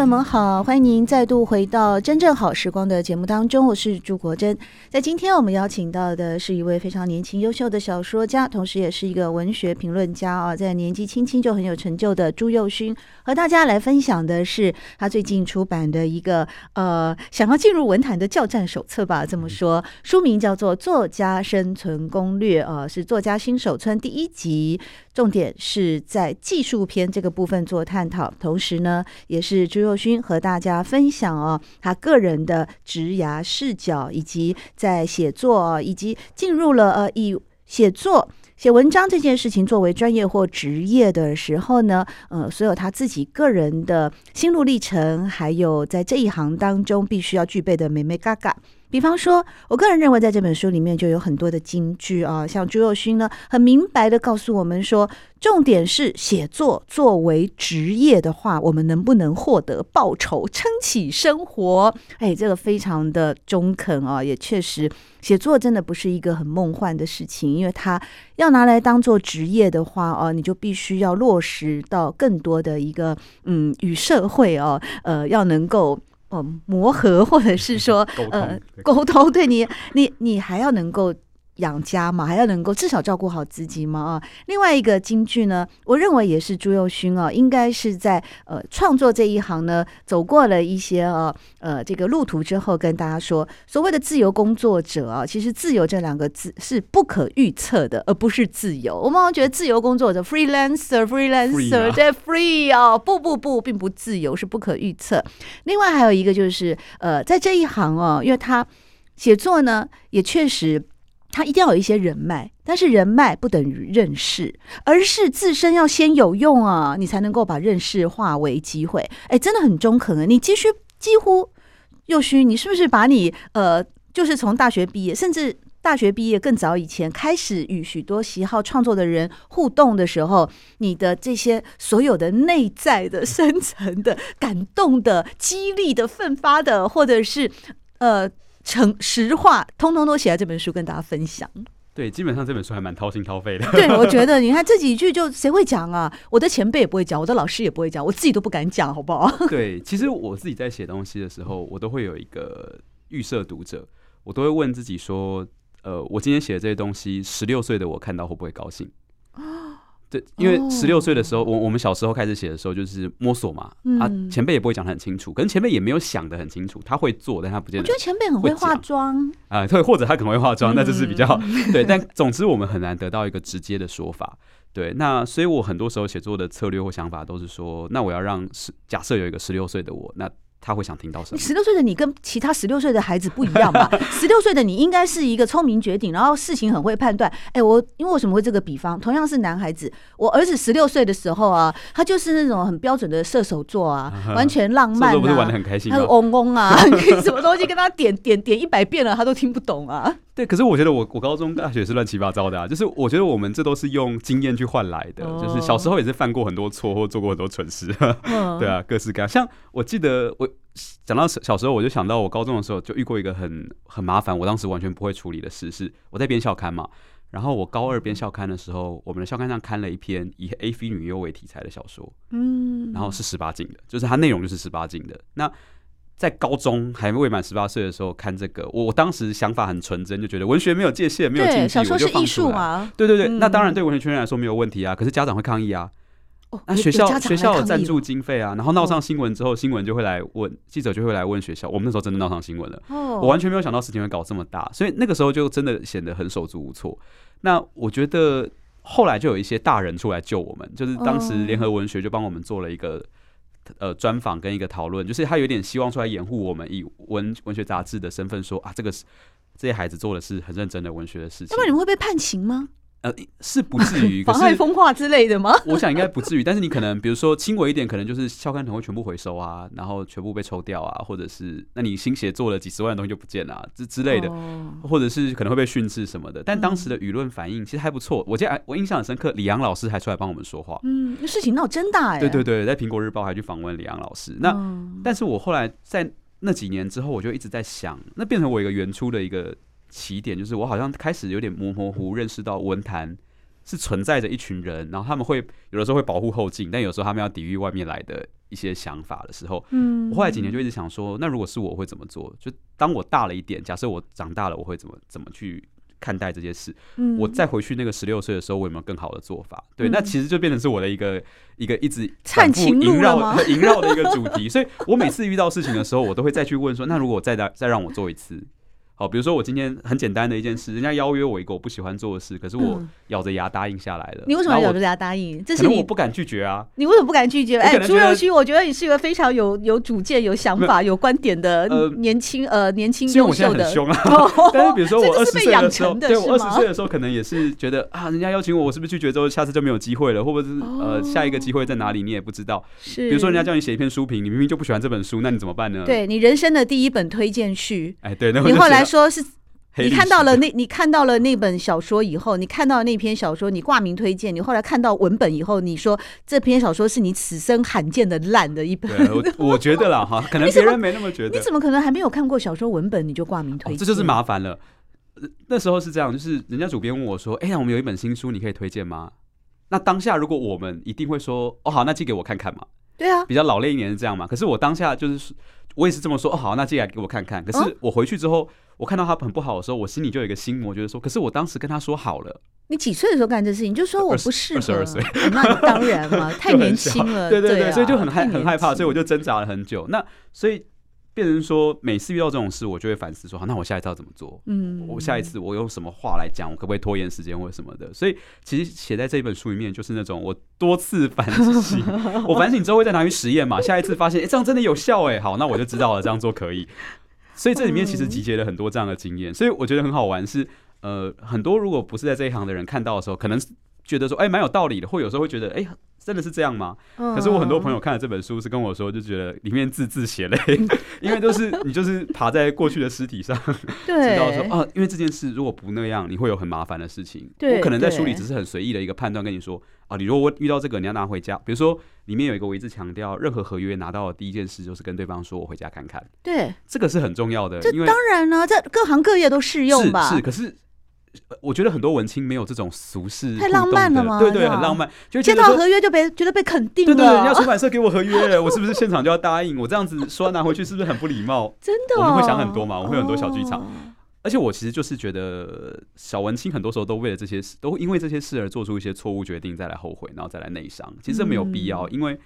朋友们好，欢迎您再度回到《真正好时光》的节目当中，我是朱国珍。在今天我们邀请到的是一位非常年轻、优秀的小说家，同时也是一个文学评论家啊，在年纪轻轻就很有成就的朱佑勋，和大家来分享的是他最近出版的一个呃，想要进入文坛的教战手册吧，这么说，书名叫做《作家生存攻略》啊，是作家新手村第一集。重点是在技术篇这个部分做探讨，同时呢，也是朱宥勋和大家分享哦，他个人的职涯视角，以及在写作，以及进入了呃以写作写文章这件事情作为专业或职业的时候呢，呃，所有他自己个人的心路历程，还有在这一行当中必须要具备的美眉嘎嘎。比方说，我个人认为，在这本书里面就有很多的金句啊，像朱宥勋呢，很明白的告诉我们说，重点是写作作为职业的话，我们能不能获得报酬，撑起生活？哎，这个非常的中肯啊，也确实，写作真的不是一个很梦幻的事情，因为它要拿来当做职业的话哦，你就必须要落实到更多的一个嗯，与社会哦，呃，要能够。哦，磨合或者是说，呃，沟通，对你，你，你还要能够。养家嘛，还要能够至少照顾好自己嘛啊。另外一个京剧呢，我认为也是朱佑勋啊，应该是在呃创作这一行呢走过了一些呃呃这个路途之后，跟大家说，所谓的自由工作者啊，其实自由这两个字是不可预测的，而不是自由。我们好像觉得自由工作者 freelancer，freelancer 在 free 啊，不不不，并不自由，是不可预测。另外还有一个就是呃，在这一行哦，因为他写作呢，也确实。他一定要有一些人脉，但是人脉不等于认识，而是自身要先有用啊，你才能够把认识化为机会。哎，真的很中肯啊！你继续几乎宥勋，你是不是把你呃，就是从大学毕业，甚至大学毕业更早以前开始与许多喜好创作的人互动的时候，你的这些所有的内在的、深层的、感动的、激励的、奋发的，或者是呃。诚实话，通通都写在这本书跟大家分享。对，基本上这本书还蛮掏心掏肺的。对，我觉得 你看这几句就谁会讲啊？我的前辈也不会讲，我的老师也不会讲，我自己都不敢讲，好不好？对，其实我自己在写东西的时候，我都会有一个预设读者，我都会问自己说：呃，我今天写的这些东西，十六岁的我看到会不会高兴？对，因为十六岁的时候，我我们小时候开始写的时候，就是摸索嘛。啊，前辈也不会讲的很清楚，可能前辈也没有想的很清楚。他会做，但他不见得。我觉得前辈很会化妆啊，对，或者他可能会化妆，那就是比较 对。但总之，我们很难得到一个直接的说法。对，那所以我很多时候写作的策略或想法都是说，那我要让十假设有一个十六岁的我，那。他会想听到什么？十六岁的你跟其他十六岁的孩子不一样吧？十六岁的你应该是一个聪明绝顶，然后事情很会判断。哎，我因为为什么会这个比方？同样是男孩子，我儿子十六岁的时候啊，他就是那种很标准的射手座啊，完全浪漫啊，不是玩的很开心，他嗡嗡啊，什么东西跟他点点点一百遍了，他都听不懂啊。对，可是我觉得我我高中大学是乱七八糟的啊，就是我觉得我们这都是用经验去换来的，就是小时候也是犯过很多错或做过很多蠢事，对啊，各式各样。像我记得我。讲到小时候，我就想到我高中的时候就遇过一个很很麻烦，我当时完全不会处理的事。是我在编校刊嘛，然后我高二编校刊的时候，我们的校刊上刊了一篇以 AV 女优为题材的小说，嗯，然后是十八禁的，就是它内容就是十八禁的。那在高中还未满十八岁的时候看这个，我我当时想法很纯真，就觉得文学没有界限，没有禁忌，我就放出来。对对对，那当然对文学圈来说没有问题啊，可是家长会抗议啊。哦那学校学校有赞助经费啊，然后闹上新闻之后，新闻就会来问记者，就会来问学校。我们那时候真的闹上新闻了，我完全没有想到事情会搞这么大，所以那个时候就真的显得很手足无措。那我觉得后来就有一些大人出来救我们，就是当时联合文学就帮我们做了一个呃专访跟一个讨论，就是他有点希望出来掩护我们，以文文学杂志的身份说啊，这个是这些孩子做的是很认真的文学的事情。那么你们会被判刑吗？呃，是不至于 妨害风化之类的吗？我想应该不至于，但是你可能比如说轻微一点，可能就是校刊可能会全部回收啊，然后全部被抽掉啊，或者是那你新写做了几十万的东西就不见了，啊，之之类的，哦，或者是可能会被训斥什么的。但当时的舆论反应其实还不错，我记得我印象很深刻，李阳老师还出来帮我们说话。嗯，那事情闹真大哎。对对对，在苹果日报还去访问李阳老师。那，嗯，但是我后来在那几年之后，我就一直在想，那变成我一个原初的一个起点，就是我好像开始有点模模糊糊认识到文坛。是存在着一群人，然后他们会有的时候会保护后进，但有时候他们要抵御外面来的一些想法的时候，嗯，我后来几年就一直想说，那如果是我会怎么做？就当我大了一点，假设我长大了，我会怎么怎么去看待这些事？嗯，我再回去那个十六岁的时候，我有没有更好的做法？对，那其实就变成是我的一个一个一直反复萦绕 萦绕的一个主题。所以我每次遇到事情的时候，我都会再去问说，那如果再再再让我做一次？好，比如说我今天很简单的一件事，人家邀约我一个我不喜欢做的事，可是我咬着牙答应下来了。你为什么要咬着牙答应？这是你我不敢拒绝啊。你为什么不敢拒绝？哎，朱宥勋，我觉得你是一个非常有有主见、有想法、有观点的年轻呃年轻优秀的。但是比如说我二十岁的时候，对我二十岁的时候，可能也是觉得啊，人家邀请我，我是不是拒绝之后，下次就没有机会了，或者是呃下一个机会在哪里，你也不知道。是，比如说人家叫你写一篇书评，你明明就不喜欢这本书，那你怎么办呢？对你人生的第一本推荐序，哎，对，那你后来说是。你看到了那，你看到了那本小说以后，你看到那篇小说，你挂名推荐。你后来看到文本以后，你说这篇小说是你此生罕见的烂的一本。我我觉得啦哈，可能别人没那么觉得。你怎么可能还没有看过小说文本你就挂名推荐？这就是麻烦了。那时候是这样，就是人家主编问我说：“哎呀，我们有一本新书，你可以推荐吗？”那当下如果我们一定会说：“哦好，那寄给我看看嘛。”对啊，比较老练一点是这样嘛。可是我当下就是。我也是这么说哦，好，那接下来给我看看。可是我回去之后，我看到他很不好的时候，我心里就有一个心魔，觉得说，可是我当时跟他说好了。你几岁的时候干这事情？你就说我不适合。二十二岁，那当然嘛，太年轻了。对对对，所以就很害很害怕，所以我就挣扎了很久。那所以。变成说，每次遇到这种事，我就会反思说：好，那我下一次要怎么做？嗯，我下一次我用什么话来讲？我可不可以拖延时间或者什么的？所以，其实写在这本书里面，就是那种我多次反省，我反省之后会再拿去实验嘛。下一次发现，哎、欸，这样真的有效哎、欸，好，那我就知道了，这样做可以。所以这里面其实集结了很多这样的经验，所以我觉得很好玩是。是呃，很多如果不是在这一行的人看到的时候，可能觉得说，哎、欸，蛮有道理的，或有时候会觉得，哎、欸。真的是这样吗？可是我很多朋友看了这本书，是跟我说，就觉得里面字字血泪，因为都是你就是爬在过去的尸体上，知道说啊，因为这件事如果不那样，你会有很麻烦的事情。我可能在书里只是很随意的一个判断，跟你说啊，你如果遇到这个，你要拿回家。比如说里面有一个我一直强调，任何合约拿到的第一件事就是跟对方说我回家看看。对，这个是很重要的。因为当然了，在各行各业都适用吧。是，是，可是。我觉得很多文青没有这种俗世，太浪漫了吗？对对，很浪漫。就接到合约就被觉得被肯定了。对对，人家出版社给我合约，我是不是现场就要答应？我这样子说拿回去是不是很不礼貌？真的，我们会想很多嘛，我们会有很多小剧场。而且我其实就是觉得小文青很多时候都为了这些事，都因为这些事而做出一些错误决定，再来后悔，然后再来内伤。其实这没有必要，因为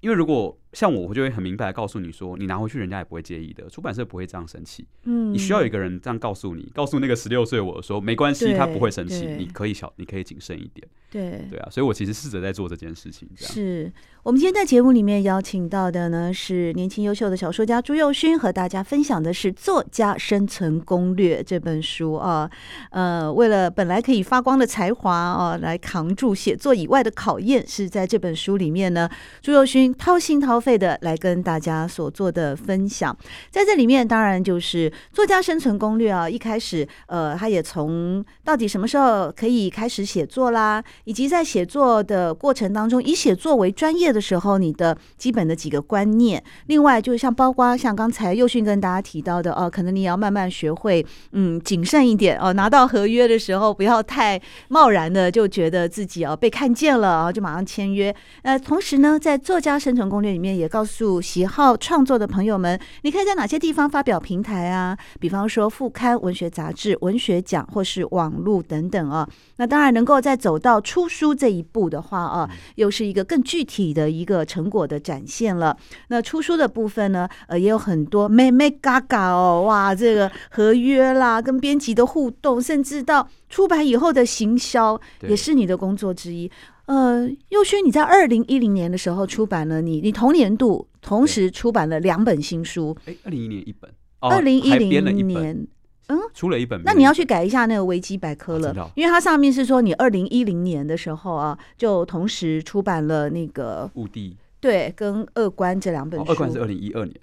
因为如果。像我，我就会很明白的告诉你说，你拿回去，人家也不会介意的，出版社不会这样生气。嗯，你需要有一个人这样告诉你，告诉那个十六岁我说，没关系，他不会生气，你可以小，你可以谨慎一点。对，对啊，所以我其实试着在做这件事情。是我们今天在节目里面邀请到的呢，是年轻优秀的小说家朱佑勋，和大家分享的是《作家生存攻略》这本书啊。呃，为了本来可以发光的才华啊，来扛住写作以外的考验，是在这本书里面呢，朱佑勋掏心掏消。费的来跟大家所做的分享，在这里面当然就是作家生存攻略啊。一开始，呃，他也从到底什么时候可以开始写作啦，以及在写作的过程当中，以写作为专业的时候，你的基本的几个观念。另外，就是像包括像刚才宥勋跟大家提到的，哦、可能你要慢慢学会，嗯，谨慎一点哦、拿到合约的时候，不要太贸然的就觉得自己哦、被看见了啊，就马上签约。呃，同时呢，在作家生存攻略里面。也告诉喜好创作的朋友们，你可以在哪些地方发表平台啊？比方说副刊、文学杂志、文学奖，或是网络等等啊。那当然能够再走到出书这一步的话啊，又是一个更具体的一个成果的展现了。那出书的部分呢，呃，也有很多妹妹嘎嘎哦，哇，这个合约啦，跟编辑的互动，甚至到出版以后的行销，也是你的工作之一。呃，宥勋，你在二零一零年的时候出版了你，你同年度同时出版了两本新书。哎，二零一零年一本，二零一零年嗯，出了一本。那你要去改一下那个维基百科了，因为它上面是说你二零一零年的时候啊，就同时出版了那个《雾地》对，跟《恶观》这两本书。哦，《恶观》是二零一二年。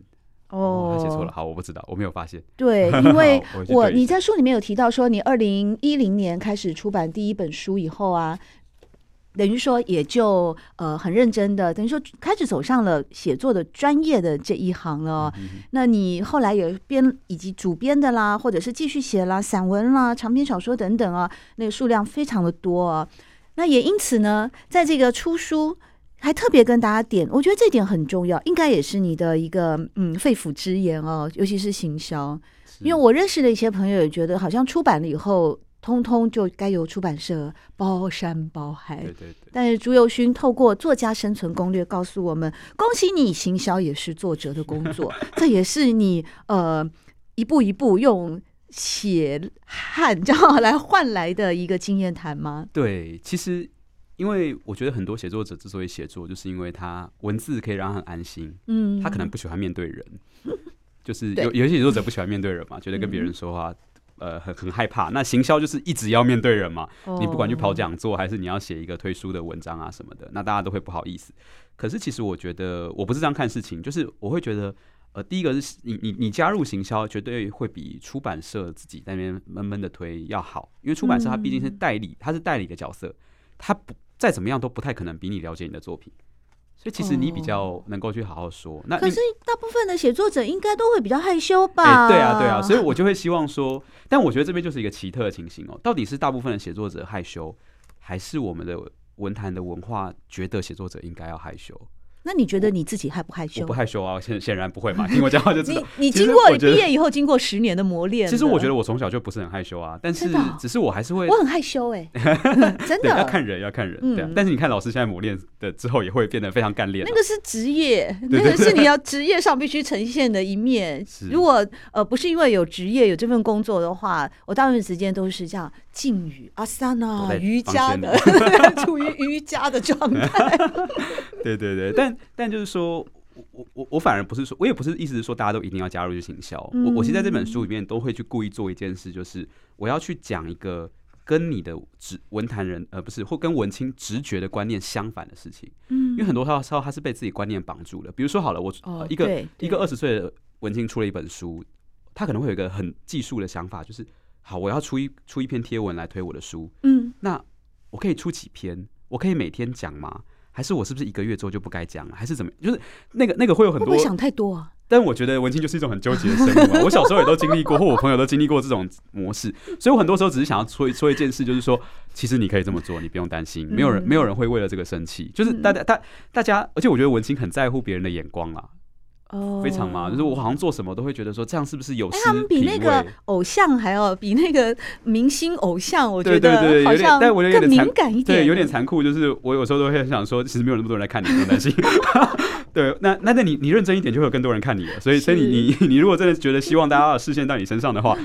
哦，写错了，好，我不知道，我没有发现。对，因为 我你在书里面有提到说，你二零一零年开始出版第一本书以后啊，等于说也就呃很认真的，等于说开始走上了写作的专业的这一行了。嗯、那你后来有编以及主编的啦，或者是继续写啦，散文啦、长篇小说等等啊，那个数量非常的多啊。那也因此呢，在这个出书。还特别跟大家点，我觉得这点很重要，应该也是你的一个嗯肺腑之言哦，尤其是行销，因为我认识的一些朋友也觉得，好像出版了以后，通通就该由出版社包山包海。对对对。但是朱佑勋透过《作家生存攻略》告诉我们，恭喜你，行销也是作者的工作，这也是你呃一步一步用血汗 这样来换来的一个经验谈吗？对，其实。因为我觉得很多写作者之所以写作，就是因为他文字可以让他很安心。嗯，他可能不喜欢面对人，就是有有些写作者不喜欢面对人嘛，觉得跟别人说话，呃，很很害怕。那行销就是一直要面对人嘛，你不管去跑讲座，还是你要写一个推书的文章啊什么的，那大家都会不好意思。可是其实我觉得我不是这样看事情，就是我会觉得，呃，第一个是你你你加入行销，绝对会比出版社自己在那边闷闷的推要好，因为出版社它毕竟是代理，它是代理的角色，它不。再怎么样都不太可能比你了解你的作品，所以其实你比较能够去好好说。那可是大部分的写作者应该都会比较害羞吧？欸，对啊，对啊，所以我 就会希望说，但我觉得这边就是一个奇特的情形哦。到底是大部分的写作者害羞，还是我们的文坛的文化觉得写作者应该要害羞？那你觉得你自己害不害羞？我不害羞啊，显显然不会嘛。听我讲话就知道。你你经过毕业以后，经过十年的磨练，其实我觉得我从小就不是很害羞啊。但是只是我还是会，我很害羞哎，真的要看人要看人。对，但是你看老师现在磨练的之后，也会变得非常干练。那个是职业，那个是你要职业上必须呈现的一面。如果呃不是因为有职业有这份工作的话，我大部分时间都是这样静语阿三啊瑜伽的，处于瑜伽的状态。对对对，但。但就是说，我我我反而不是说，我也不是意思是说大家都一定要加入去行销。我我其实在这本书里面都会去故意做一件事，就是我要去讲一个跟你的直文坛人呃不是或跟文青直觉的观念相反的事情。嗯，因为很多时候他是被自己观念绑住了。比如说好了，我一个一个二十岁的文青出了一本书，他可能会有一个很技术的想法，就是好，我要出一出一篇贴文来推我的书。嗯，那我可以出几篇？我可以每天讲吗？还是我是不是一个月之后就不该讲了？还是怎么？就是那个那个会有很多，会不会想太多啊？但我觉得文青就是一种很纠结的生物嘛。我小时候也都经历过，或我朋友都经历过这种模式，所以我很多时候只是想要说说一件事，就是说，其实你可以这么做，你不用担心，没有人没有人会为了这个生气。就是大家大大家，而且我觉得文青很在乎别人的眼光啊。哦，非常嘛，就是我好像做什么都会觉得说，这样是不是有？他们比那个偶像还要比那个明星偶像，我觉得好像更敏感一点，对，有点残酷。就是我有时候都会想说，其实没有那么多人来看你，不用担心。对，那那那你你认真一点，就会有更多人看你了。所以所以你你你如果真的觉得希望大家的视线到你身上的话，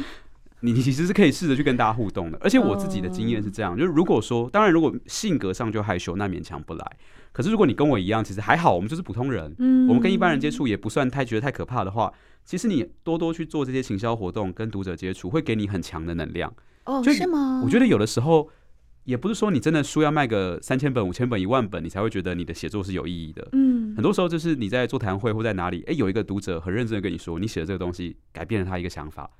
你其实是可以试着去跟大家互动的。而且我自己的经验是这样，就是如果说，当然如果性格上就害羞，那勉强不来。可是如果你跟我一样，其实还好，我们就是普通人，嗯，我们跟一般人接触也不算太觉得太可怕的话，其实你多多去做这些行销活动，跟读者接触，会给你很强的能量。哦，是吗？我觉得有的时候也不是说你真的书要卖个三千本、五千本、一万本，你才会觉得你的写作是有意义的。嗯，很多时候就是你在座谈会或在哪里，哎，有一个读者很认真的跟你说，你写的这个东西改变了他一个想法，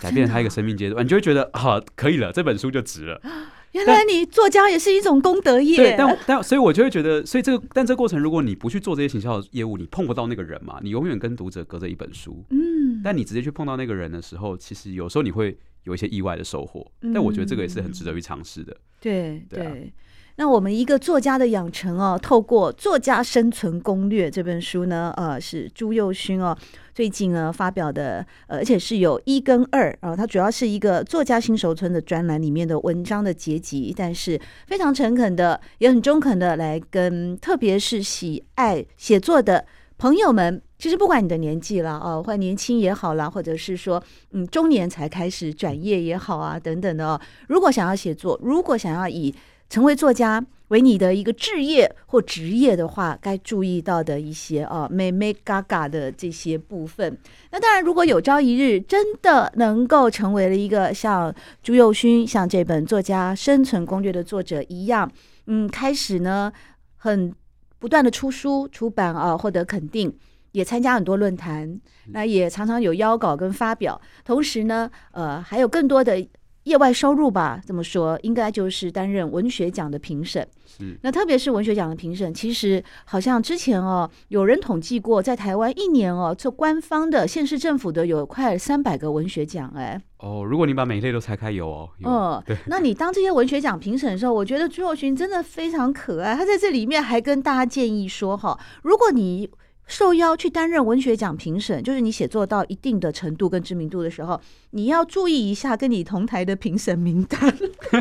改变他一个生命阶段，你就会觉得好，可以了，这本书就值了。原来你作家也是一种功德业。对，但但所以，我就会觉得，所以这个，但这个过程，如果你不去做这些行销的业务，你碰不到那个人嘛，你永远跟读者隔着一本书。嗯。但你直接去碰到那个人的时候，其实有时候你会有一些意外的收获。嗯。但我觉得这个也是很值得去尝试的。对对。对那我们一个作家的养成哦，透过《作家生存攻略》这本书呢，呃，是朱佑勋哦最近呢发表的，呃，而且是有一跟二啊，它主要是一个作家新手村的专栏里面的文章的结集，但是非常诚恳的，也很中肯的来跟，特别是喜爱写作的朋友们，其实不管你的年纪了哦，或年轻也好啦，或者是说嗯中年才开始转业也好啊，等等的哦，如果想要写作，如果想要以成为作家为你的一个志业或职业的话，该注意到的一些啊，美眉嘎嘎的这些部分。那当然，如果有朝一日真的能够成为了一个像朱宥勋、像这本《作家生存攻略》的作者一样，嗯，开始呢，很不断的出书、出版啊，获得肯定，也参加很多论坛，那也常常有邀稿跟发表，同时呢，呃，还有更多的。业外收入吧，这么说应该就是担任文学奖的评审。是，那特别是文学奖的评审，其实好像之前哦，有人统计过，在台湾一年哦，做官方的、县市政府的有快三百个文学奖，哎。哦，如果你把每一类都拆开，有哦。有嗯，对。那你当这些文学奖评审的时候，我觉得朱若勋真的非常可爱。他在这里面还跟大家建议说，哈，如果你受邀去担任文学奖评审，就是你写作到一定的程度跟知名度的时候，你要注意一下跟你同台的评审名单。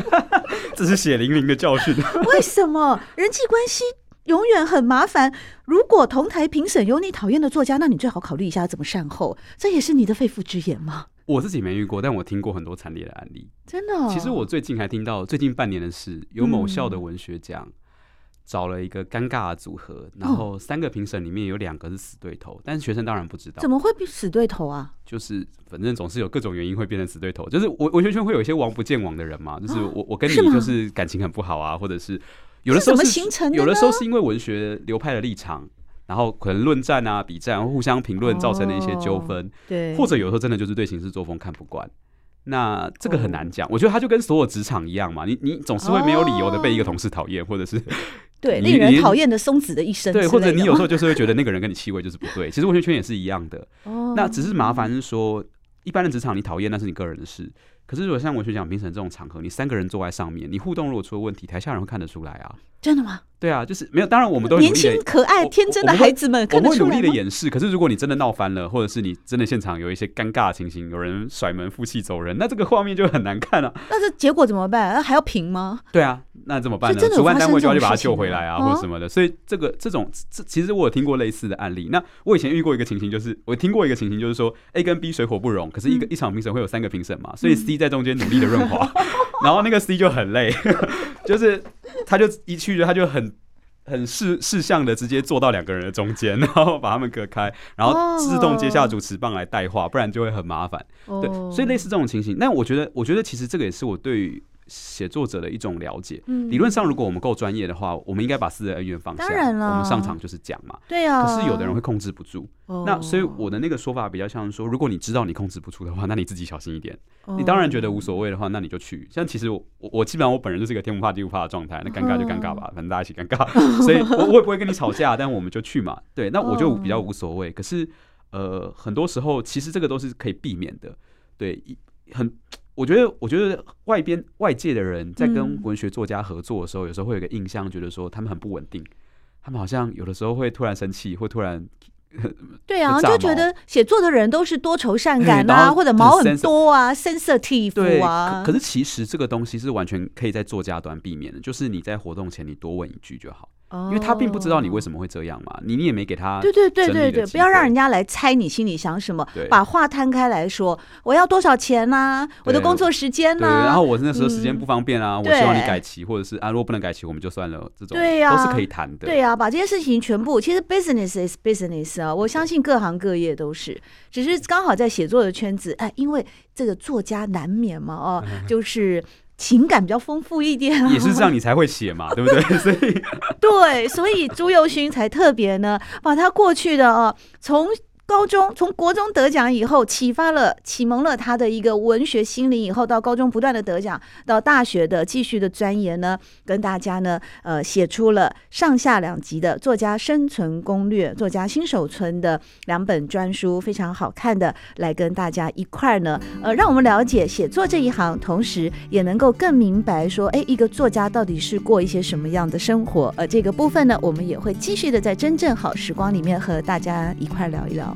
这是血淋淋的教训。为什么人际关系永远很麻烦？如果同台评审有你讨厌的作家，那你最好考虑一下怎么善后。这也是你的肺腑之言吗？我自己没遇过，但我听过很多惨烈的案例。真的、哦？其实我最近还听到最近半年的事，有某校的文学奖。嗯找了一个尴尬的组合，然后三个评审里面有两个是死对头，但是学生当然不知道。怎么会死对头啊？就是反正总是有各种原因会变成死对头，就是文文学圈会有一些王不见王的人嘛，就是我我跟你就是感情很不好啊，或者是有的时候是有的时候是因为文学流派的立场，然后可能论战啊、比战、互相评论造成的一些纠纷，对，或者有时候真的就是对行事作风看不惯。那这个很难讲，我觉得他就跟所有职场一样嘛，你你总是会没有理由的被一个同事讨厌，或者是。对，令人讨厌的松子的一生。对，或者你有时候 就是会觉得那个人跟你气味就是不对。其实文学圈也是一样的。哦。那只是麻烦是说，一般的职场你讨厌那是你个人的事。可是如果像文学奖评审这种场合，你三个人坐在上面，你互动如果出了问题，台下人会看得出来啊。真的吗？对啊，就是没有。当然，我们都年轻可爱、天真的孩子们，我们会努力的掩饰。可是，如果你真的闹翻了，或者是你真的现场有一些尴尬的情形，有人甩门、负气走人，那这个画面就很难看了。那这结果怎么办？那还要评吗？对啊，那怎么办呢？主办单位就要去把他救回来啊，或者什么的。所以，这个这种这其实我有听过类似的案例。那我以前遇过一个情形，就是我听过一个情形，就是说 A 跟 B 水火不容，可是一个一场评审会有三个评审嘛，所以 C 在中间努力的润滑，然后那个 C 就很累，就是他就一去就他就很。很视视向的，直接坐到两个人的中间，然后把他们隔开，然后自动接下主持棒来带话，不然就会很麻烦。对，所以类似这种情形，那我觉得，我觉得其实这个也是我对于。写作者的一种了解，嗯、理论上如果我们够专业的话，我们应该把私人恩怨放下。当然了，我们上场就是讲嘛。对啊。可是有的人会控制不住，哦、那所以我的那个说法比较像说，如果你知道你控制不住的话，那你自己小心一点。哦、你当然觉得无所谓的话，那你就去。像其实我我基本上我本人就是一个天不怕地不怕的状态，那尴尬就尴尬吧，反正大家一起尴尬。哦、所以我我也不会跟你吵架，但我们就去嘛。对，那我就比较无所谓。可是呃，很多时候其实这个都是可以避免的。对，很。我觉得，我觉得外边外界的人在跟文学作家合作的时候，有时候会有个印象，觉得说他们很不稳定，他们好像有的时候会突然生气，会突然 对啊，就觉得写作的人都是多愁善 感啊，或者毛很多啊，sensitive 啊。可是其实这个东西是完全可以在作家端避免的，就是你在活动前你多问一句就好。因为他并不知道你为什么会这样嘛，你你也没给他对对对对对，不要让人家来猜你心里想什么，把话摊开来说，我要多少钱呐？我的工作时间呐？然后我那时候时间不方便啊，我希望你改期，或者是啊，如果不能改期，我们就算了，这种对呀都是可以谈的。对呀，把这些事情全部，其实 business is business 啊，我相信各行各业都是，只是刚好在写作的圈子，哎，因为这个作家难免嘛，哦，就是。情感比较丰富一点，也是这样，你才会写嘛，对不对？所以，对，所以朱佑勋才特别呢，把他过去的哦，从。高中从国中得奖以后，启发了、启蒙了他的一个文学心灵。以后到高中不断的得奖，到大学的继续的钻研呢，跟大家呢，呃，写出了上下两集的《作家生存攻略》、《作家新手村》的两本专书，非常好看的，来跟大家一块儿呢，呃，让我们了解写作这一行，同时也能够更明白说，哎，一个作家到底是过一些什么样的生活。呃这个部分呢，我们也会继续的在真正好时光里面和大家一块聊一聊。